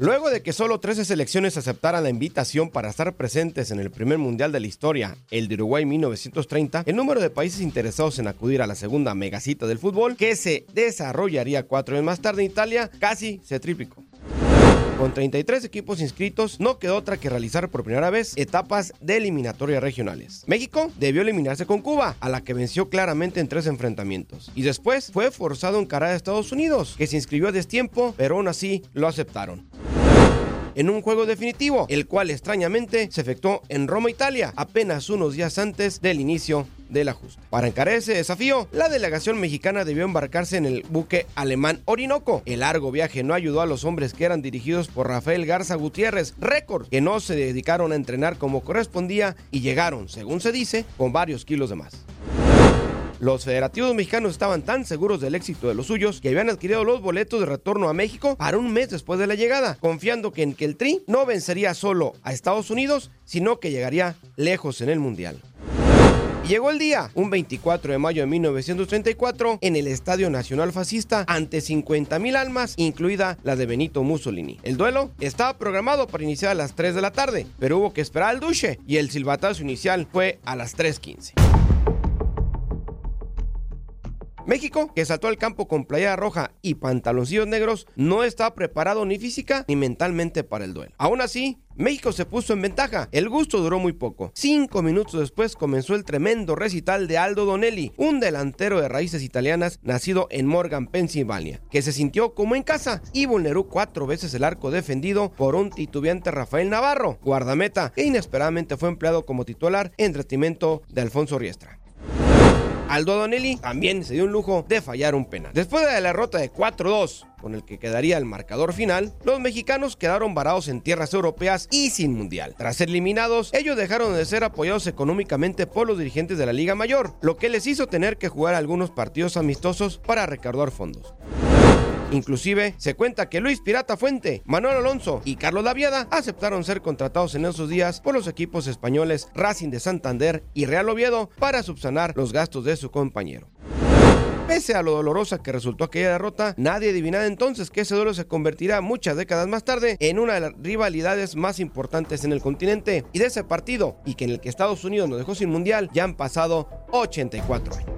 Luego de que solo 13 selecciones aceptaran la invitación para estar presentes en el primer mundial de la historia, el de Uruguay 1930, el número de países interesados en acudir a la segunda megacita del fútbol, que se desarrollaría cuatro años más tarde en Italia, casi se triplicó. Con 33 equipos inscritos, no quedó otra que realizar por primera vez etapas de eliminatorias regionales. México debió eliminarse con Cuba, a la que venció claramente en tres enfrentamientos. Y después fue forzado a encarar a Estados Unidos, que se inscribió a destiempo, pero aún así lo aceptaron en un juego definitivo, el cual extrañamente se efectuó en Roma, Italia, apenas unos días antes del inicio del ajuste. Para encarar ese desafío, la delegación mexicana debió embarcarse en el buque alemán Orinoco. El largo viaje no ayudó a los hombres que eran dirigidos por Rafael Garza Gutiérrez, récord, que no se dedicaron a entrenar como correspondía y llegaron, según se dice, con varios kilos de más. Los federativos mexicanos estaban tan seguros del éxito de los suyos que habían adquirido los boletos de retorno a México para un mes después de la llegada, confiando que en que el Tri no vencería solo a Estados Unidos, sino que llegaría lejos en el Mundial. Llegó el día, un 24 de mayo de 1934, en el Estadio Nacional Fascista, ante 50.000 almas, incluida la de Benito Mussolini. El duelo estaba programado para iniciar a las 3 de la tarde, pero hubo que esperar al duche y el silbatazo inicial fue a las 3.15. México, que saltó al campo con playera roja y pantaloncillos negros, no estaba preparado ni física ni mentalmente para el duelo. Aún así, México se puso en ventaja. El gusto duró muy poco. Cinco minutos después comenzó el tremendo recital de Aldo Donelli, un delantero de raíces italianas nacido en Morgan, Pensilvania, que se sintió como en casa y vulneró cuatro veces el arco defendido por un titubeante Rafael Navarro, guardameta, que inesperadamente fue empleado como titular en detrimento de Alfonso Riestra. Aldo Donelli también se dio un lujo de fallar un penal. Después de la derrota de 4-2, con el que quedaría el marcador final, los mexicanos quedaron varados en tierras europeas y sin mundial. Tras ser eliminados, ellos dejaron de ser apoyados económicamente por los dirigentes de la Liga Mayor, lo que les hizo tener que jugar algunos partidos amistosos para recaudar fondos. Inclusive se cuenta que Luis Pirata Fuente, Manuel Alonso y Carlos Laviada aceptaron ser contratados en esos días por los equipos españoles Racing de Santander y Real Oviedo para subsanar los gastos de su compañero. Pese a lo dolorosa que resultó aquella derrota, nadie adivinaba entonces que ese duelo se convertirá muchas décadas más tarde en una de las rivalidades más importantes en el continente y de ese partido, y que en el que Estados Unidos nos dejó sin mundial, ya han pasado 84 años.